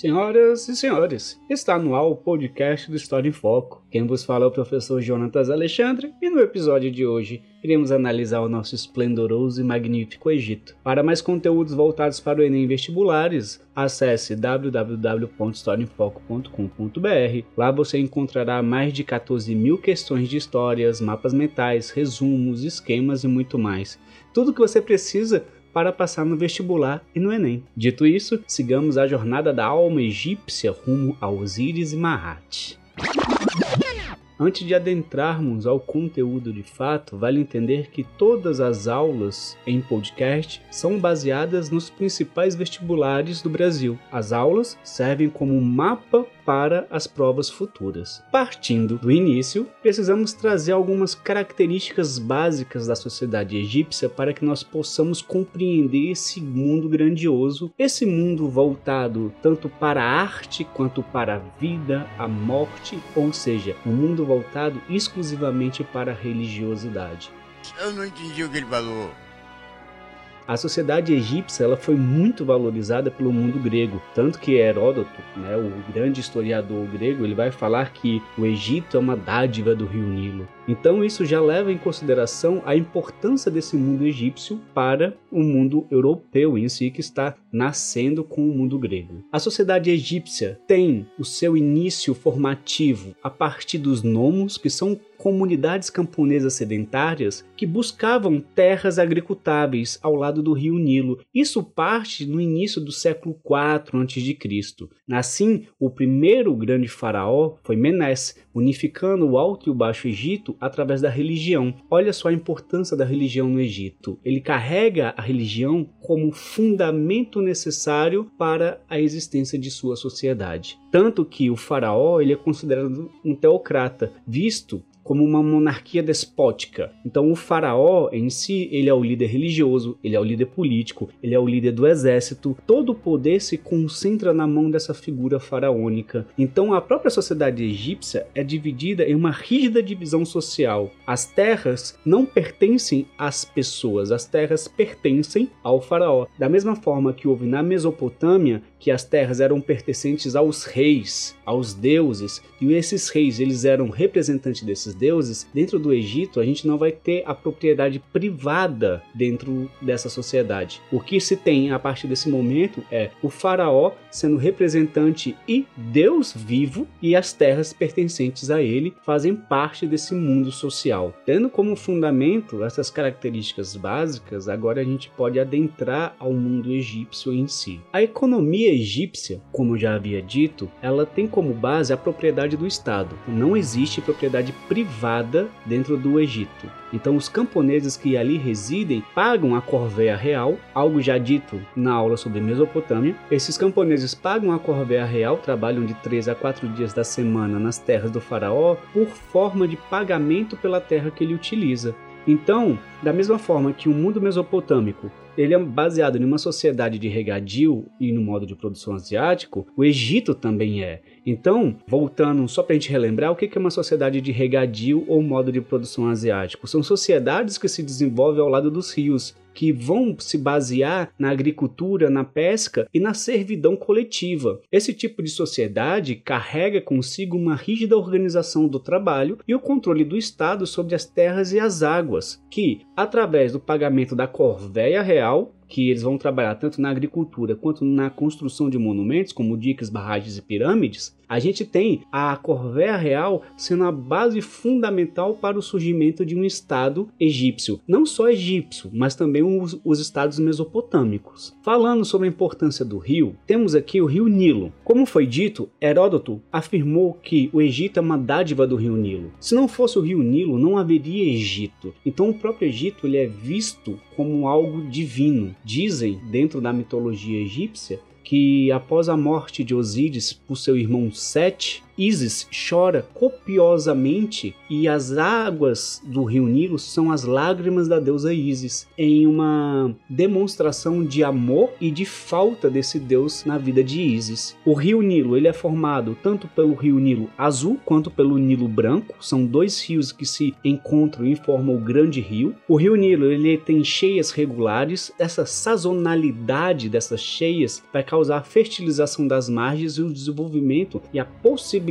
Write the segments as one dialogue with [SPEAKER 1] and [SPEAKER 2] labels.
[SPEAKER 1] Senhoras e senhores, está no ar o podcast do História em Foco. Quem vos fala é o professor Jonatas Alexandre e no episódio de hoje iremos analisar o nosso esplendoroso e magnífico Egito. Para mais conteúdos voltados para o Enem vestibulares, acesse www.historiaemfoco.com.br. Lá você encontrará mais de 14 mil questões de histórias, mapas mentais, resumos, esquemas e muito mais. Tudo o que você precisa para passar no vestibular e no Enem. Dito isso, sigamos a jornada da alma egípcia rumo a Osíris e Maat. Antes de adentrarmos ao conteúdo de fato, vale entender que todas as aulas em podcast são baseadas nos principais vestibulares do Brasil. As aulas servem como mapa para as provas futuras. Partindo do início, precisamos trazer algumas características básicas da sociedade egípcia para que nós possamos compreender esse mundo grandioso, esse mundo voltado tanto para a arte quanto para a vida, a morte, ou seja, um mundo voltado exclusivamente para a religiosidade.
[SPEAKER 2] Eu não entendi o que ele falou.
[SPEAKER 1] A sociedade egípcia ela foi muito valorizada pelo mundo grego, tanto que Heródoto, né, o grande historiador grego, ele vai falar que o Egito é uma dádiva do rio Nilo. Então isso já leva em consideração a importância desse mundo egípcio para o mundo europeu em si que está nascendo com o mundo grego. A sociedade egípcia tem o seu início formativo a partir dos nomos, que são comunidades camponesas sedentárias que buscavam terras agricultáveis ao lado do rio Nilo. Isso parte no início do século IV a.C. Assim, o primeiro grande faraó foi Menes, unificando o Alto e o Baixo Egito através da religião. Olha só a importância da religião no Egito. Ele carrega a religião como fundamento necessário para a existência de sua sociedade. Tanto que o faraó ele é considerado um teocrata, visto como uma monarquia despótica. Então o faraó em si, ele é o líder religioso, ele é o líder político, ele é o líder do exército. Todo o poder se concentra na mão dessa figura faraônica. Então a própria sociedade egípcia é dividida em uma rígida divisão social. As terras não pertencem às pessoas, as terras pertencem ao faraó. Da mesma forma que houve na Mesopotâmia, que as terras eram pertencentes aos reis, aos deuses, e esses reis eles eram representantes desses deuses, dentro do Egito a gente não vai ter a propriedade privada dentro dessa sociedade. O que se tem a partir desse momento é o faraó sendo representante e Deus vivo e as terras pertencentes a ele fazem parte desse mundo social. Tendo como fundamento essas características básicas, agora a gente pode adentrar ao mundo egípcio em si. A economia egípcia, como já havia dito, ela tem como base a propriedade do Estado. Não existe propriedade privada dentro do Egito. Então, os camponeses que ali residem pagam a corvéia real, algo já dito na aula sobre Mesopotâmia. Esses camponeses pagam a corvéia real, trabalham de 3 a 4 dias da semana nas terras do faraó, por forma de pagamento pela terra que ele utiliza. Então, da mesma forma que o mundo mesopotâmico ele é baseado em uma sociedade de regadio e no modo de produção asiático, o Egito também é. Então, voltando só para a gente relembrar, o que é uma sociedade de regadio ou modo de produção asiático? São sociedades que se desenvolvem ao lado dos rios, que vão se basear na agricultura, na pesca e na servidão coletiva. Esse tipo de sociedade carrega consigo uma rígida organização do trabalho e o controle do Estado sobre as terras e as águas, que, através do pagamento da corvéia real, que eles vão trabalhar tanto na agricultura quanto na construção de monumentos, como diques, barragens e pirâmides, a gente tem a Corvéia Real sendo a base fundamental para o surgimento de um Estado egípcio. Não só egípcio, mas também os, os estados mesopotâmicos. Falando sobre a importância do rio, temos aqui o rio Nilo. Como foi dito, Heródoto afirmou que o Egito é uma dádiva do rio Nilo. Se não fosse o rio Nilo, não haveria Egito. Então o próprio Egito ele é visto como algo divino. Dizem, dentro da mitologia egípcia, que após a morte de Osíris por seu irmão Sete, Isis chora copiosamente e as águas do rio Nilo são as lágrimas da deusa Isis, em uma demonstração de amor e de falta desse deus na vida de Isis. O rio Nilo ele é formado tanto pelo rio Nilo azul quanto pelo Nilo branco, são dois rios que se encontram e formam o grande rio. O rio Nilo ele tem cheias regulares, essa sazonalidade dessas cheias vai causar a fertilização das margens e o desenvolvimento e a possibilidade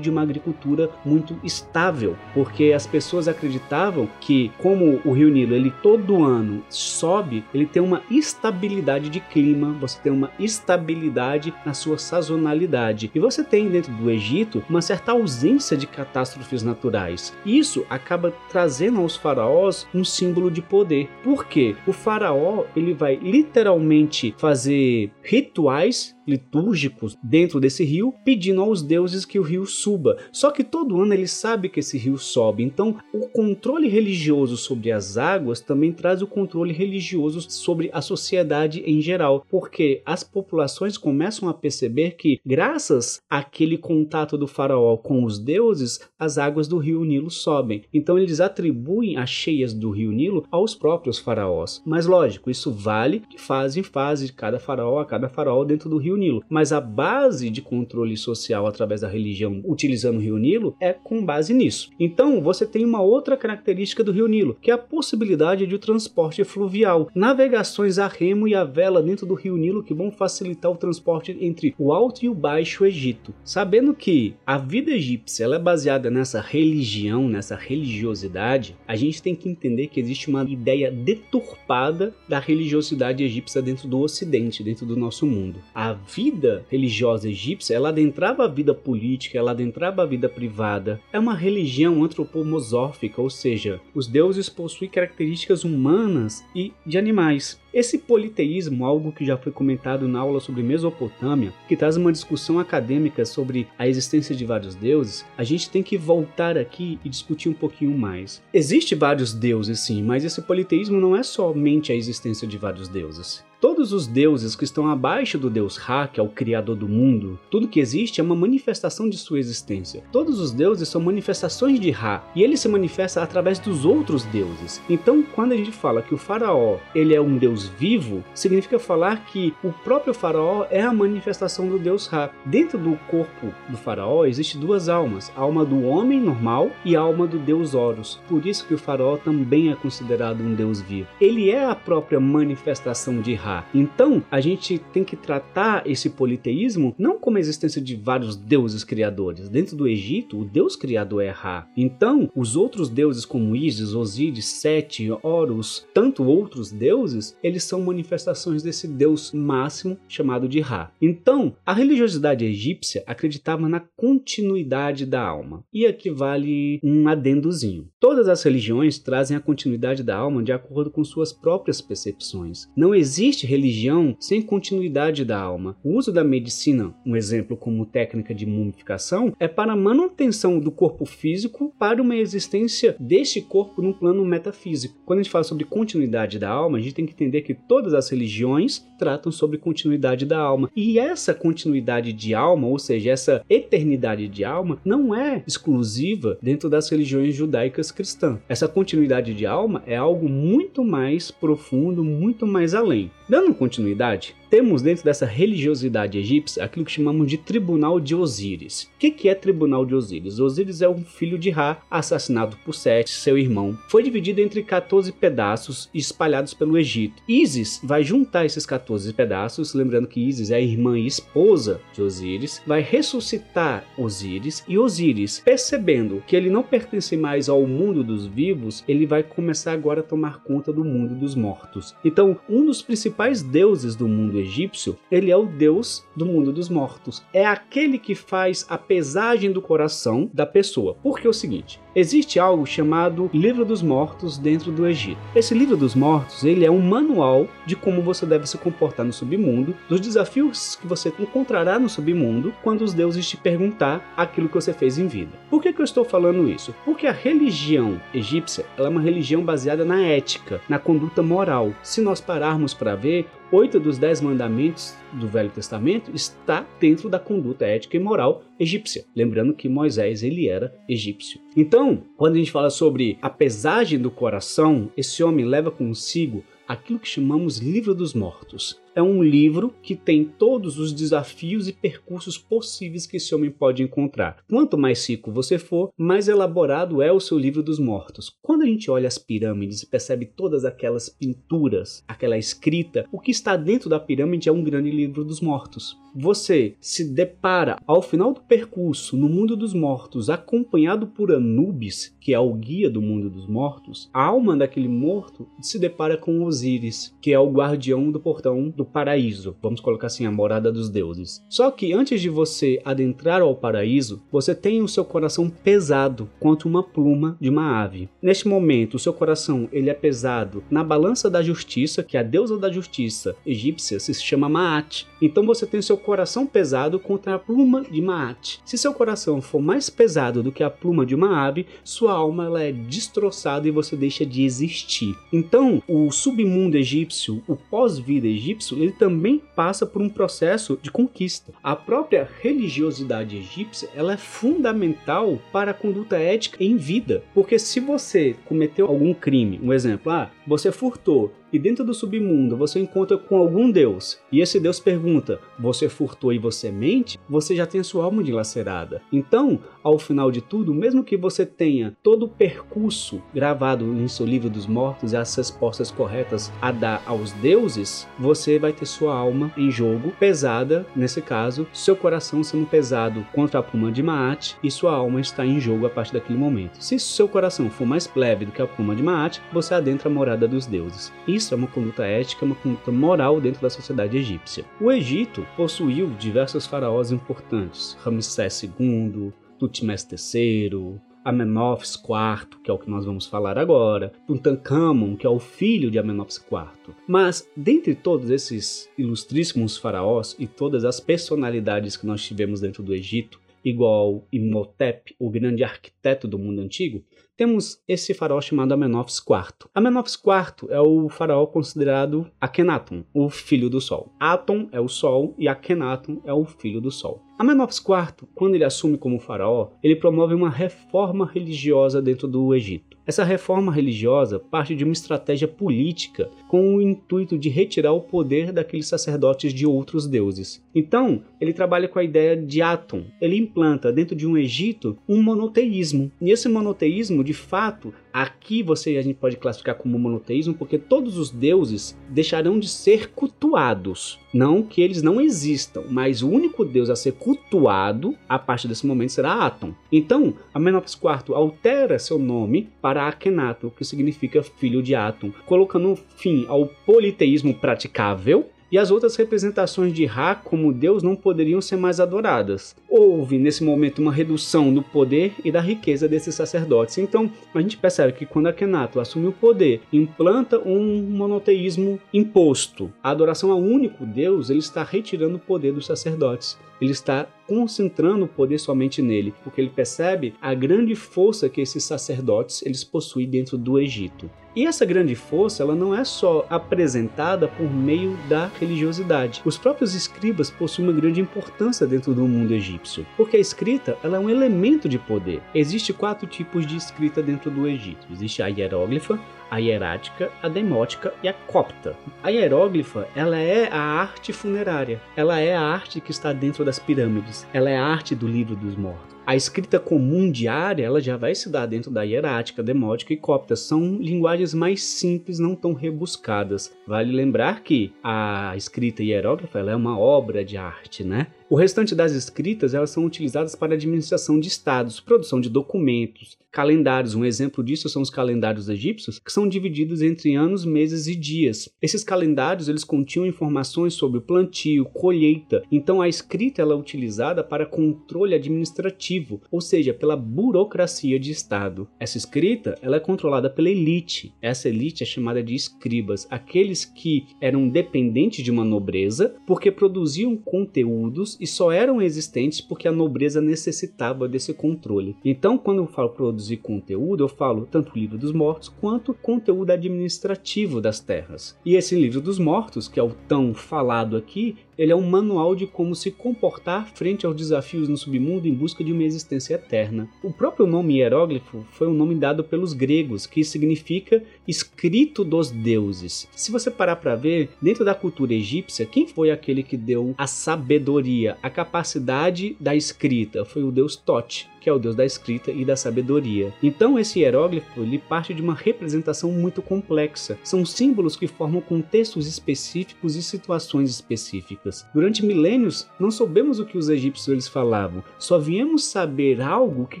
[SPEAKER 1] de uma agricultura muito estável, porque as pessoas acreditavam que como o rio Nilo ele todo ano sobe, ele tem uma estabilidade de clima, você tem uma estabilidade na sua sazonalidade. E você tem dentro do Egito uma certa ausência de catástrofes naturais. Isso acaba trazendo aos faraós um símbolo de poder. Por quê? O faraó ele vai literalmente fazer rituais litúrgicos dentro desse rio, pedindo aos deuses que o rio suba. Só que todo ano ele sabe que esse rio sobe, então o controle religioso sobre as águas também traz o controle religioso sobre a sociedade em geral, porque as populações começam a perceber que, graças àquele contato do faraó com os deuses, as águas do rio Nilo sobem. Então eles atribuem as cheias do rio Nilo aos próprios faraós. Mas lógico, isso vale de fase em fase, de cada faraó a cada faraó dentro do rio Nilo. Mas a base de controle social através da religião utilizando o Rio Nilo é com base nisso. Então você tem uma outra característica do Rio Nilo, que é a possibilidade de transporte fluvial. Navegações a remo e a vela dentro do Rio Nilo que vão facilitar o transporte entre o Alto e o Baixo Egito. Sabendo que a vida egípcia é baseada nessa religião, nessa religiosidade, a gente tem que entender que existe uma ideia deturpada da religiosidade egípcia dentro do Ocidente, dentro do nosso mundo. A vida religiosa egípcia, ela adentrava a vida política, ela adentrava a vida privada. É uma religião antropomorfíca, ou seja, os deuses possuem características humanas e de animais. Esse politeísmo, algo que já foi comentado na aula sobre Mesopotâmia, que traz uma discussão acadêmica sobre a existência de vários deuses, a gente tem que voltar aqui e discutir um pouquinho mais. Existem vários deuses sim, mas esse politeísmo não é somente a existência de vários deuses. Todos os deuses que estão abaixo do deus Ra, que é o criador do mundo, tudo que existe é uma manifestação de sua existência. Todos os deuses são manifestações de Ra, e ele se manifesta através dos outros deuses. Então, quando a gente fala que o faraó, ele é um deus vivo, significa falar que o próprio faraó é a manifestação do deus Ra. Dentro do corpo do faraó existe duas almas, a alma do homem normal e a alma do deus Horus. Por isso que o faraó também é considerado um deus vivo. Ele é a própria manifestação de Ra Ra. Então, a gente tem que tratar esse politeísmo não como a existência de vários deuses criadores. Dentro do Egito, o deus criador é Ra. Então, os outros deuses como Isis, Osíris, Sete, Horus, tanto outros deuses, eles são manifestações desse deus máximo chamado de Ra. Então, a religiosidade egípcia acreditava na continuidade da alma. E aqui vale um adendozinho. Todas as religiões trazem a continuidade da alma de acordo com suas próprias percepções. Não existe existe religião sem continuidade da alma. O uso da medicina, um exemplo como técnica de mumificação, é para a manutenção do corpo físico para uma existência deste corpo num plano metafísico. Quando a gente fala sobre continuidade da alma, a gente tem que entender que todas as religiões tratam sobre continuidade da alma. E essa continuidade de alma, ou seja, essa eternidade de alma, não é exclusiva dentro das religiões judaicas cristãs. Essa continuidade de alma é algo muito mais profundo, muito mais além. Dando continuidade, temos dentro dessa religiosidade egípcia aquilo que chamamos de Tribunal de Osíris. O que, que é Tribunal de Osíris? Osíris é um filho de Ra, assassinado por Sete, seu irmão. Foi dividido entre 14 pedaços espalhados pelo Egito. Isis vai juntar esses 14 pedaços, lembrando que Isis é a irmã e esposa de Osíris, vai ressuscitar Osíris e Osíris, percebendo que ele não pertence mais ao mundo dos vivos, ele vai começar agora a tomar conta do mundo dos mortos. Então, um dos principais deuses do mundo egípcio, ele é o deus do mundo dos mortos. É aquele que faz a pesagem do coração da pessoa. Porque é o seguinte, Existe algo chamado Livro dos Mortos dentro do Egito. Esse Livro dos Mortos, ele é um manual de como você deve se comportar no submundo, dos desafios que você encontrará no submundo quando os deuses te perguntar aquilo que você fez em vida. Por que, que eu estou falando isso? Porque a religião egípcia é uma religião baseada na ética, na conduta moral. Se nós pararmos para ver, ver, oito dos dez mandamentos do Velho Testamento está dentro da conduta ética e moral egípcia. Lembrando que Moisés ele era egípcio. Então, quando a gente fala sobre a pesagem do coração, esse homem leva consigo aquilo que chamamos livro dos mortos é um livro que tem todos os desafios e percursos possíveis que esse homem pode encontrar. Quanto mais rico você for, mais elaborado é o seu livro dos mortos. Quando a gente olha as pirâmides e percebe todas aquelas pinturas, aquela escrita, o que está dentro da pirâmide é um grande livro dos mortos. Você se depara ao final do percurso no mundo dos mortos, acompanhado por Anubis, que é o guia do mundo dos mortos, a alma daquele morto se depara com Osíris, que é o guardião do portão do paraíso, vamos colocar assim, a morada dos deuses. Só que antes de você adentrar ao paraíso, você tem o seu coração pesado quanto uma pluma de uma ave. Neste momento, o seu coração ele é pesado na balança da justiça, que a deusa da justiça egípcia se chama Maat. Então você tem o seu coração pesado contra a pluma de Maat. Se seu coração for mais pesado do que a pluma de uma ave, sua alma ela é destroçada e você deixa de existir. Então, o submundo egípcio, o pós-vida egípcio egípcio ele também passa por um processo de conquista. A própria religiosidade egípcia ela é fundamental para a conduta ética em vida, porque se você cometeu algum crime, um exemplo, ah, você furtou, e dentro do submundo você encontra com algum deus, e esse deus pergunta: Você furtou e você mente? Você já tem a sua alma dilacerada. Então, ao final de tudo, mesmo que você tenha todo o percurso gravado em seu livro dos mortos e as respostas corretas a dar aos deuses, você vai ter sua alma em jogo, pesada, nesse caso, seu coração sendo pesado contra a pluma de Maat, e sua alma está em jogo a partir daquele momento. Se seu coração for mais leve do que a pluma de Maat, você adentra a morada dos deuses. Isso é uma conduta ética, uma conduta moral dentro da sociedade egípcia. O Egito possuiu diversos faraós importantes: Ramsés II, Tutmés III, Amenófis IV, que é o que nós vamos falar agora, Tutankhamon, que é o filho de Amenófis IV. Mas, dentre todos esses ilustríssimos faraós e todas as personalidades que nós tivemos dentro do Egito, igual Imhotep, o grande arquiteto do mundo antigo, temos esse faraó chamado Amenófis IV. Amenófis IV é o faraó considerado Akhenaton, o filho do sol. Aton é o sol e Akhenaton é o filho do sol. Amenófis IV, quando ele assume como faraó, ele promove uma reforma religiosa dentro do Egito. Essa reforma religiosa parte de uma estratégia política com o intuito de retirar o poder daqueles sacerdotes de outros deuses. Então, ele trabalha com a ideia de Atom. Ele implanta dentro de um Egito um monoteísmo. E esse monoteísmo, de fato, aqui você a gente pode classificar como monoteísmo porque todos os deuses deixarão de ser cultuados. Não que eles não existam, mas o único deus a ser cultuado a partir desse momento será Atom. Então, Amenófis IV altera seu nome para Akhenaton, que significa filho de Atom, colocando fim ao politeísmo praticável e as outras representações de Ra como Deus não poderiam ser mais adoradas. Houve nesse momento uma redução do poder e da riqueza desses sacerdotes. Então a gente percebe que quando Akhenaton assume o poder, implanta um monoteísmo imposto, a adoração ao único Deus, ele está retirando o poder dos sacerdotes. Ele está concentrando o poder somente nele, porque ele percebe a grande força que esses sacerdotes eles possuem dentro do Egito. E essa grande força, ela não é só apresentada por meio da religiosidade. Os próprios escribas possuem uma grande importância dentro do mundo egípcio, porque a escrita ela é um elemento de poder. Existem quatro tipos de escrita dentro do Egito. Existe a hieróglifa, a hierática, a demótica e a copta. A hieróglifa, ela é a arte funerária. Ela é a arte que está dentro das pirâmides. Ela é a arte do livro dos mortos. A escrita comum diária, ela já vai se dar dentro da hierática, demótica e copta. São linguagens mais simples, não tão rebuscadas. Vale lembrar que a escrita hierógrafa ela é uma obra de arte, né? O restante das escritas elas são utilizadas para administração de estados, produção de documentos, calendários. Um exemplo disso são os calendários egípcios, que são divididos entre anos, meses e dias. Esses calendários eles continham informações sobre plantio, colheita. Então a escrita ela é utilizada para controle administrativo, ou seja, pela burocracia de estado. Essa escrita ela é controlada pela elite. Essa elite é chamada de escribas, aqueles que eram dependentes de uma nobreza porque produziam conteúdos e só eram existentes porque a nobreza necessitava desse controle. Então, quando eu falo produzir conteúdo, eu falo tanto o livro dos mortos quanto conteúdo administrativo das terras. E esse livro dos mortos, que é o tão falado aqui, ele é um manual de como se comportar frente aos desafios no submundo em busca de uma existência eterna. O próprio nome hieróglifo foi um nome dado pelos gregos, que significa escrito dos deuses. Se você parar para ver, dentro da cultura egípcia, quem foi aquele que deu a sabedoria, a capacidade da escrita? Foi o deus Tote que é o deus da escrita e da sabedoria. Então esse hieróglifo ele parte de uma representação muito complexa. São símbolos que formam contextos específicos e situações específicas. Durante milênios não soubemos o que os egípcios eles falavam, só viemos saber algo o que,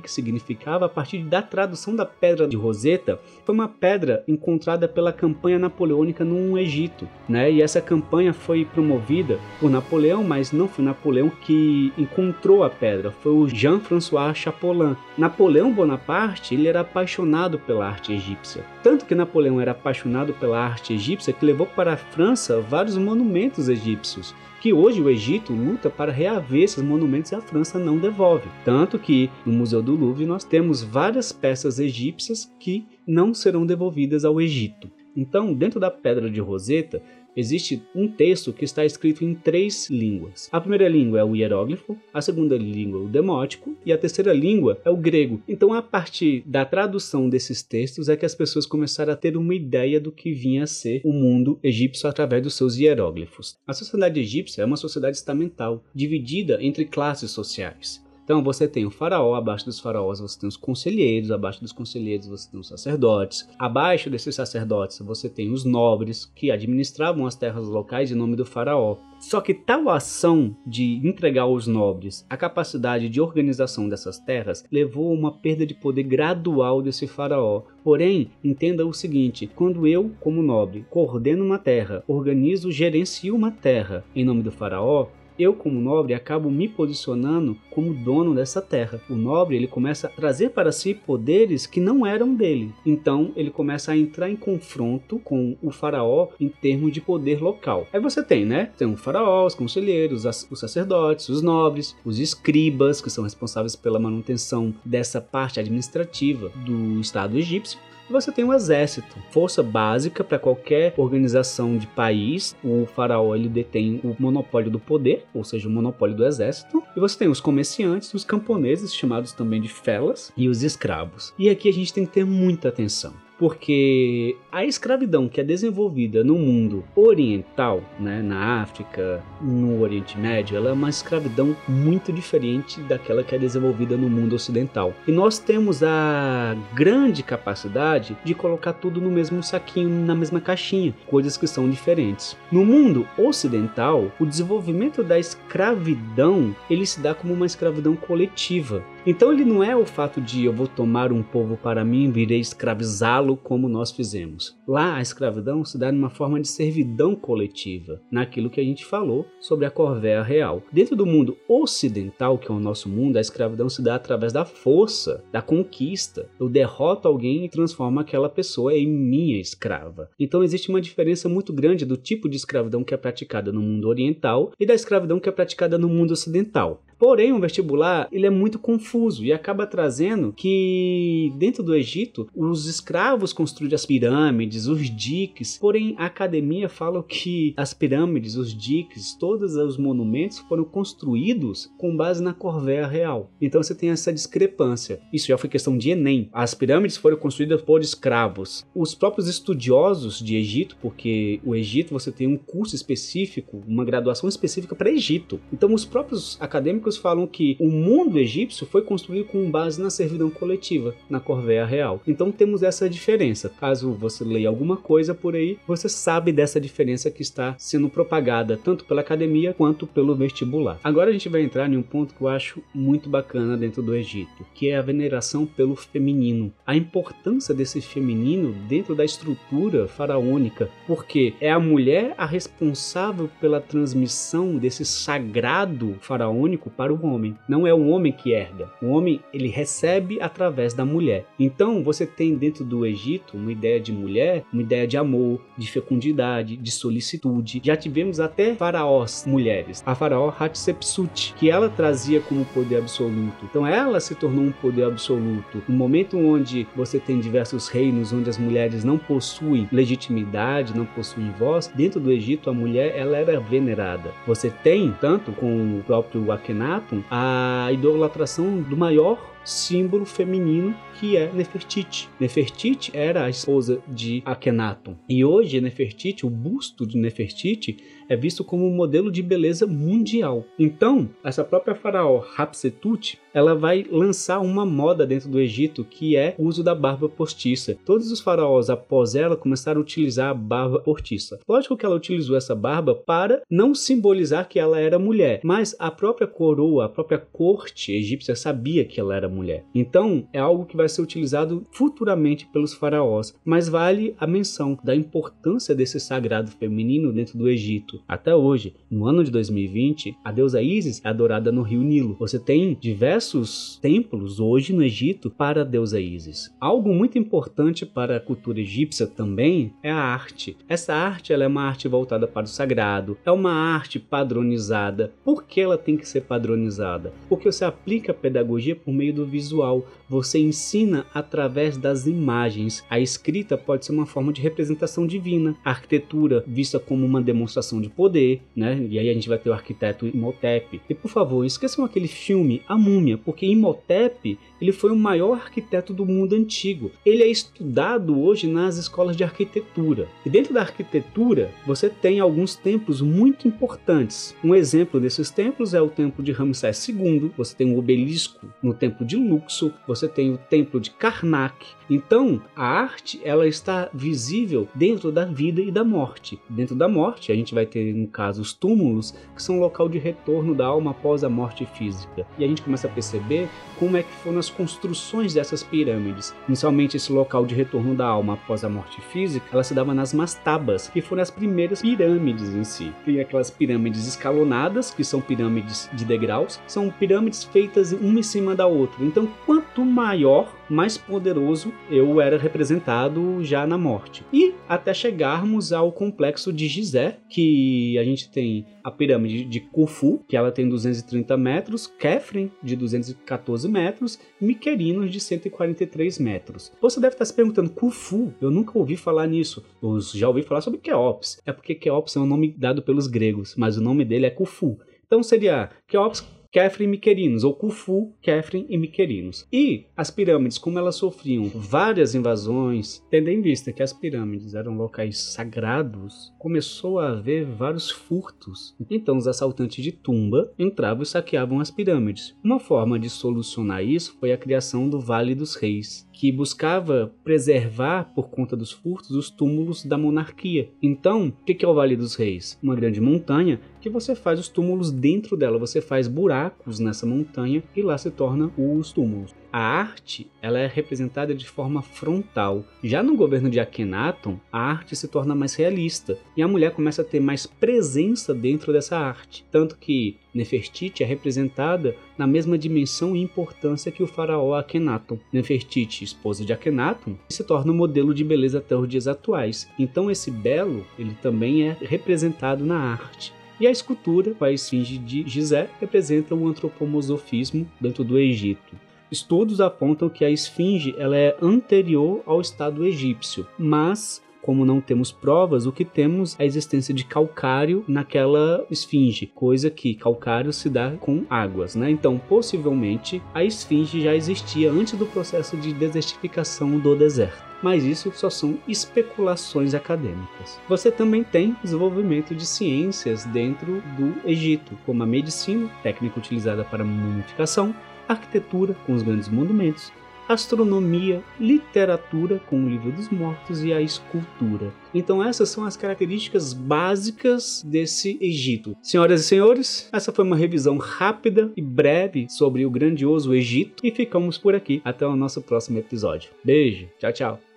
[SPEAKER 1] que significava a partir da tradução da pedra de Roseta. Foi uma pedra encontrada pela campanha napoleônica no Egito, né? E essa campanha foi promovida por Napoleão, mas não foi Napoleão que encontrou a pedra, foi o Jean-François Chapolin. Napoleão Bonaparte ele era apaixonado pela arte egípcia. Tanto que Napoleão era apaixonado pela arte egípcia que levou para a França vários monumentos egípcios que hoje o Egito luta para reaver esses monumentos e a França não devolve. Tanto que no Museu do Louvre nós temos várias peças egípcias que não serão devolvidas ao Egito. Então, dentro da Pedra de Roseta, existe um texto que está escrito em três línguas. A primeira língua é o hieróglifo, a segunda língua é o demótico e a terceira língua é o grego. Então, a partir da tradução desses textos é que as pessoas começaram a ter uma ideia do que vinha a ser o mundo egípcio através dos seus hieróglifos. A sociedade egípcia é uma sociedade estamental, dividida entre classes sociais. Então você tem o faraó, abaixo dos faraós você tem os conselheiros, abaixo dos conselheiros você tem os sacerdotes, abaixo desses sacerdotes você tem os nobres que administravam as terras locais em nome do faraó. Só que tal ação de entregar aos nobres a capacidade de organização dessas terras levou a uma perda de poder gradual desse faraó. Porém, entenda o seguinte: quando eu, como nobre, coordeno uma terra, organizo, gerencio uma terra em nome do faraó, eu como nobre acabo me posicionando como dono dessa terra. O nobre ele começa a trazer para si poderes que não eram dele. Então ele começa a entrar em confronto com o faraó em termos de poder local. Aí você tem, né? Tem o faraó, os conselheiros, os sacerdotes, os nobres, os escribas que são responsáveis pela manutenção dessa parte administrativa do Estado egípcio você tem o exército, força básica para qualquer organização de país. O faraó ele detém o monopólio do poder, ou seja, o monopólio do exército. E você tem os comerciantes, os camponeses, chamados também de felas, e os escravos. E aqui a gente tem que ter muita atenção porque a escravidão que é desenvolvida no mundo oriental, né, na África, no Oriente Médio, ela é uma escravidão muito diferente daquela que é desenvolvida no mundo ocidental. E nós temos a grande capacidade de colocar tudo no mesmo saquinho, na mesma caixinha, coisas que são diferentes. No mundo ocidental, o desenvolvimento da escravidão ele se dá como uma escravidão coletiva. Então ele não é o fato de eu vou tomar um povo para mim, virei escravizá-lo como nós fizemos. Lá a escravidão se dá numa forma de servidão coletiva, naquilo que a gente falou sobre a corvéia real. Dentro do mundo ocidental, que é o nosso mundo, a escravidão se dá através da força, da conquista. Eu derroto alguém e transformo aquela pessoa em minha escrava. Então existe uma diferença muito grande do tipo de escravidão que é praticada no mundo oriental e da escravidão que é praticada no mundo ocidental. Porém, o vestibular ele é muito confuso e acaba trazendo que dentro do Egito os escravos construíram as pirâmides, os diques. Porém, a academia fala que as pirâmides, os diques, todos os monumentos foram construídos com base na Corvéia real. Então você tem essa discrepância. Isso já foi questão de Enem. As pirâmides foram construídas por escravos. Os próprios estudiosos de Egito, porque o Egito você tem um curso específico, uma graduação específica para Egito. Então os próprios acadêmicos falam que o mundo egípcio foi construído com base na servidão coletiva, na corvéia real. Então temos essa diferença. Caso você leia alguma coisa por aí, você sabe dessa diferença que está sendo propagada tanto pela academia quanto pelo vestibular. Agora a gente vai entrar em um ponto que eu acho muito bacana dentro do Egito, que é a veneração pelo feminino. A importância desse feminino dentro da estrutura faraônica, porque é a mulher a responsável pela transmissão desse sagrado faraônico para o homem. Não é o homem que herda. O homem ele recebe através da mulher. Então você tem dentro do Egito uma ideia de mulher, uma ideia de amor, de fecundidade, de solicitude. Já tivemos até faraós mulheres. A faraó Hatshepsut, que ela trazia como poder absoluto. Então ela se tornou um poder absoluto. No momento onde você tem diversos reinos onde as mulheres não possuem legitimidade, não possuem voz, dentro do Egito a mulher ela era venerada. Você tem, tanto com o próprio Akhenaton, a idolatração do maior símbolo feminino que é Nefertiti. Nefertiti era a esposa de Akhenaton. E hoje Nefertiti, o busto de Nefertiti, é visto como um modelo de beleza mundial. Então, essa própria faraó Hatshepsut, ela vai lançar uma moda dentro do Egito que é o uso da barba postiça. Todos os faraós após ela começaram a utilizar a barba postiça. Lógico que ela utilizou essa barba para não simbolizar que ela era mulher, mas a própria coroa, a própria corte egípcia sabia que ela era mulher. Então, é algo que vai ser utilizado futuramente pelos faraós, mas vale a menção da importância desse sagrado feminino dentro do Egito. Até hoje, no ano de 2020, a deusa Isis é adorada no rio Nilo. Você tem diversos templos hoje no Egito para a deusa Isis. Algo muito importante para a cultura egípcia também é a arte. Essa arte ela é uma arte voltada para o sagrado, é uma arte padronizada. Por que ela tem que ser padronizada? Porque você aplica a pedagogia por meio do visual. Você ensina através das imagens. A escrita pode ser uma forma de representação divina. A arquitetura vista como uma demonstração de poder, né? E aí a gente vai ter o arquiteto Imhotep. E por favor, esqueçam aquele filme A Múmia, porque Imhotep ele foi o maior arquiteto do mundo antigo. Ele é estudado hoje nas escolas de arquitetura. E dentro da arquitetura, você tem alguns templos muito importantes. Um exemplo desses templos é o templo de Ramsés II, você tem o obelisco no templo de Luxor, você tem o templo de Karnak. Então, a arte ela está visível dentro da vida e da morte. Dentro da morte, a gente vai ter, no caso, os túmulos, que são o local de retorno da alma após a morte física. E a gente começa a perceber como é que foram as construções dessas pirâmides. Inicialmente, esse local de retorno da alma após a morte física, ela se dava nas mastabas, que foram as primeiras pirâmides em si. Tem aquelas pirâmides escalonadas, que são pirâmides de degraus, são pirâmides feitas uma em cima da outra. Então, quanto maior mais poderoso eu era representado já na morte. E até chegarmos ao complexo de Gizé, que a gente tem a pirâmide de Khufu, que ela tem 230 metros, Kefren de 214 metros, Miquerinos de 143 metros. Você deve estar se perguntando, Khufu? Eu nunca ouvi falar nisso. Eu já ouvi falar sobre Keops. É porque Keops é um nome dado pelos gregos, mas o nome dele é Khufu. Então seria Keops Kefren e Miquerinos, ou Khufu, Kefren e Miquerinos. E as pirâmides, como elas sofriam várias invasões, tendo em vista que as pirâmides eram locais sagrados, começou a haver vários furtos. Então os assaltantes de tumba entravam e saqueavam as pirâmides. Uma forma de solucionar isso foi a criação do Vale dos Reis, que buscava preservar, por conta dos furtos, os túmulos da monarquia. Então, o que é o Vale dos Reis? Uma grande montanha que você faz os túmulos dentro dela, você faz buracos nessa montanha e lá se tornam os túmulos. A arte ela é representada de forma frontal. Já no governo de Akhenaton, a arte se torna mais realista e a mulher começa a ter mais presença dentro dessa arte. Tanto que Nefertiti é representada na mesma dimensão e importância que o faraó Akhenaton. Nefertiti, esposa de Akhenaton, se torna um modelo de beleza até os dias atuais. Então esse belo, ele também é representado na arte. E a escultura, com a esfinge de Gizé, representa o antropomorfismo dentro do Egito. Estudos apontam que a esfinge ela é anterior ao estado egípcio, mas como não temos provas, o que temos é a existência de calcário naquela esfinge, coisa que calcário se dá com águas, né? Então, possivelmente, a esfinge já existia antes do processo de desertificação do deserto mas isso só são especulações acadêmicas. Você também tem desenvolvimento de ciências dentro do Egito, como a medicina, técnica utilizada para mumificação, arquitetura com os grandes monumentos, astronomia, literatura com o livro dos mortos e a escultura. Então essas são as características básicas desse Egito. Senhoras e senhores, essa foi uma revisão rápida e breve sobre o grandioso Egito e ficamos por aqui até o nosso próximo episódio. Beijo, tchau, tchau.